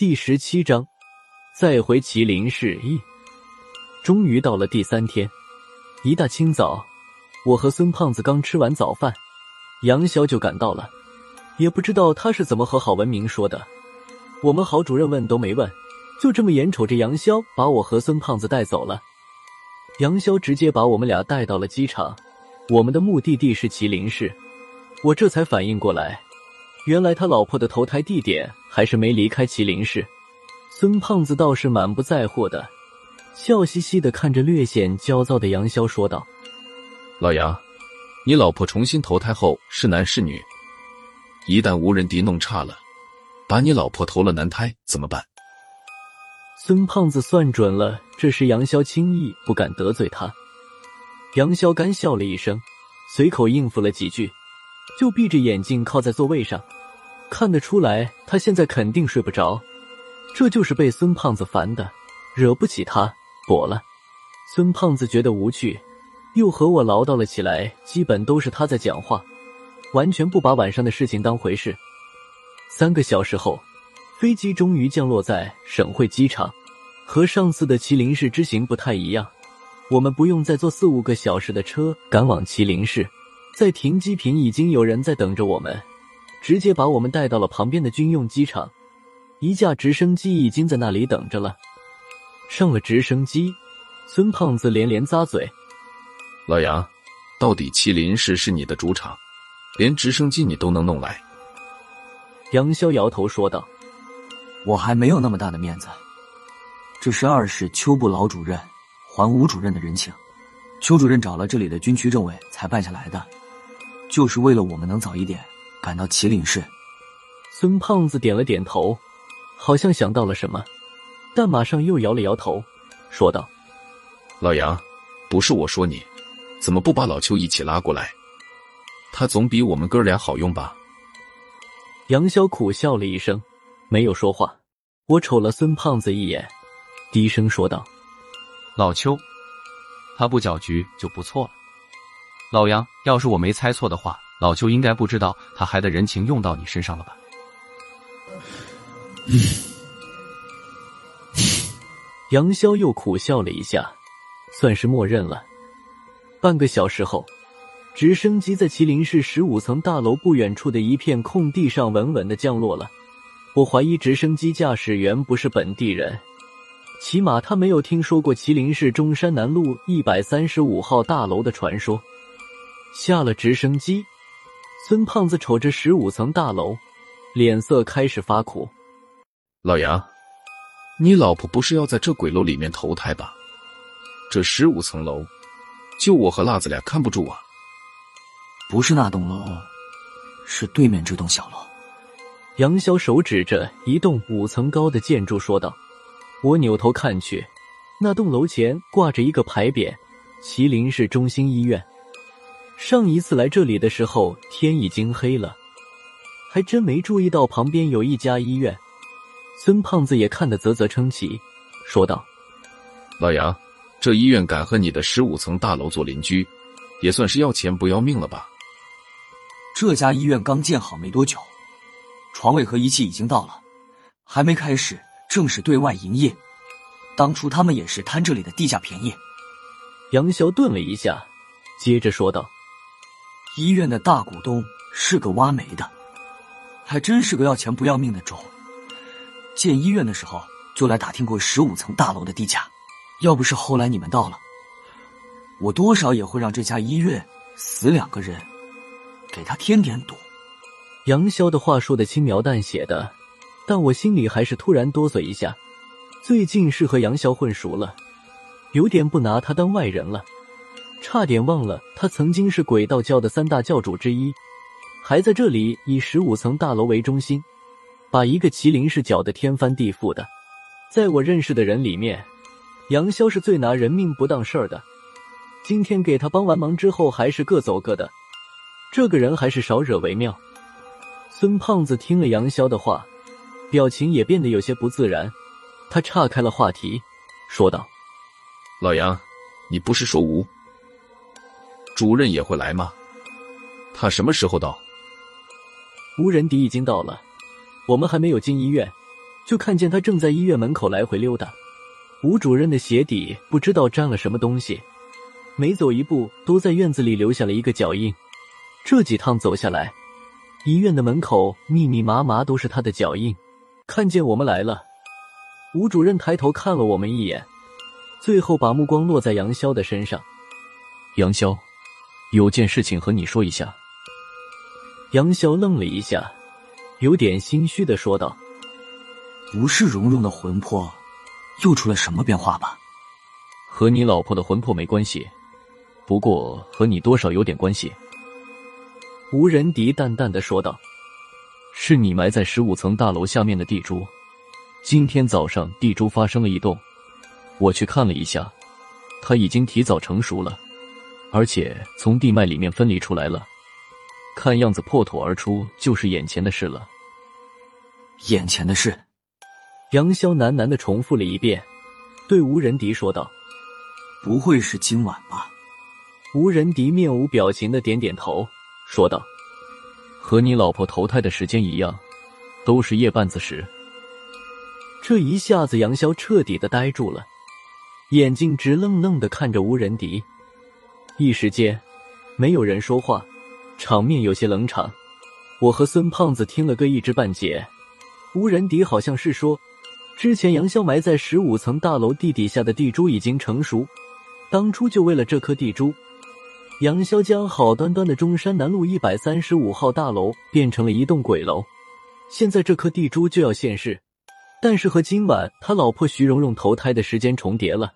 第十七章，再回麒麟市一。终于到了第三天，一大清早，我和孙胖子刚吃完早饭，杨潇就赶到了。也不知道他是怎么和郝文明说的，我们郝主任问都没问，就这么眼瞅着杨潇把我和孙胖子带走了。杨潇直接把我们俩带到了机场，我们的目的地是麒麟市。我这才反应过来，原来他老婆的投胎地点还是没离开麒麟市。孙胖子倒是满不在乎的，笑嘻嘻的看着略显焦躁的杨潇说道：“老杨，你老婆重新投胎后是男是女？一旦无人敌弄差了，把你老婆投了男胎怎么办？”孙胖子算准了，这时杨潇轻易不敢得罪他。杨潇干笑了一声，随口应付了几句，就闭着眼睛靠在座位上。看得出来，他现在肯定睡不着，这就是被孙胖子烦的，惹不起他，躲了。孙胖子觉得无趣，又和我唠叨了起来，基本都是他在讲话，完全不把晚上的事情当回事。三个小时后。飞机终于降落在省会机场，和上次的麒麟市之行不太一样。我们不用再坐四五个小时的车赶往麒麟市，在停机坪已经有人在等着我们，直接把我们带到了旁边的军用机场。一架直升机已经在那里等着了。上了直升机，孙胖子连连咂嘴：“老杨，到底麒麟市是你的主场，连直升机你都能弄来？”杨潇摇头说道。我还没有那么大的面子，这是二市邱部老主任还吴主任的人情，邱主任找了这里的军区政委才办下来的，就是为了我们能早一点赶到麒麟市。孙胖子点了点头，好像想到了什么，但马上又摇了摇头，说道：“老杨，不是我说你，怎么不把老邱一起拉过来？他总比我们哥俩好用吧？”杨潇苦笑了一声。没有说话，我瞅了孙胖子一眼，低声说道：“老邱，他不搅局就不错了。老杨，要是我没猜错的话，老邱应该不知道他还的人情用到你身上了吧？”杨潇又苦笑了一下，算是默认了。半个小时后，直升机在麒麟市十五层大楼不远处的一片空地上稳稳的降落了。我怀疑直升机驾驶员不是本地人，起码他没有听说过麒麟市中山南路一百三十五号大楼的传说。下了直升机，孙胖子瞅着十五层大楼，脸色开始发苦。老杨，你老婆不是要在这鬼楼里面投胎吧？这十五层楼，就我和辣子俩看不住啊！不是那栋楼，是对面这栋小楼。杨潇手指着一栋五层高的建筑说道：“我扭头看去，那栋楼前挂着一个牌匾，麒麟市中心医院。上一次来这里的时候，天已经黑了，还真没注意到旁边有一家医院。”孙胖子也看得啧啧称奇，说道：“老杨，这医院敢和你的十五层大楼做邻居，也算是要钱不要命了吧？这家医院刚建好没多久。”床位和仪器已经到了，还没开始正式对外营业。当初他们也是贪这里的地价便宜。杨潇顿了一下，接着说道：“医院的大股东是个挖煤的，还真是个要钱不要命的种。建医院的时候就来打听过十五层大楼的地价，要不是后来你们到了，我多少也会让这家医院死两个人，给他添点堵。”杨潇的话说的轻描淡写的，但我心里还是突然哆嗦一下。最近是和杨潇混熟了，有点不拿他当外人了，差点忘了他曾经是鬼道教的三大教主之一，还在这里以十五层大楼为中心，把一个麒麟市搅得天翻地覆的。在我认识的人里面，杨潇是最拿人命不当事儿的。今天给他帮完忙之后，还是各走各的，这个人还是少惹为妙。孙胖子听了杨潇的话，表情也变得有些不自然。他岔开了话题，说道：“老杨，你不是说吴主任也会来吗？他什么时候到？”吴仁迪已经到了，我们还没有进医院，就看见他正在医院门口来回溜达。吴主任的鞋底不知道沾了什么东西，每走一步都在院子里留下了一个脚印。这几趟走下来，医院的门口密密麻麻都是他的脚印。看见我们来了，吴主任抬头看了我们一眼，最后把目光落在杨潇的身上。杨潇，有件事情和你说一下。杨潇愣了一下，有点心虚的说道：“不是蓉蓉的魂魄。”又出了什么变化吧？和你老婆的魂魄没关系，不过和你多少有点关系。吴仁迪淡淡的说道：“是你埋在十五层大楼下面的地珠。今天早上地珠发生了异动，我去看了一下，它已经提早成熟了，而且从地脉里面分离出来了。看样子破土而出就是眼前的事了。眼前的事。”杨潇喃喃的重复了一遍，对吴仁迪说道：“不会是今晚吧？”吴仁迪面无表情的点点头，说道：“和你老婆投胎的时间一样，都是夜半子时。”这一下子，杨潇彻底的呆住了，眼睛直愣愣的看着吴仁迪。一时间，没有人说话，场面有些冷场。我和孙胖子听了个一知半解。吴仁迪好像是说。之前杨潇埋在十五层大楼地底下的地珠已经成熟，当初就为了这颗地珠，杨潇将好端端的中山南路一百三十五号大楼变成了一栋鬼楼。现在这颗地珠就要现世，但是和今晚他老婆徐蓉蓉投胎的时间重叠了。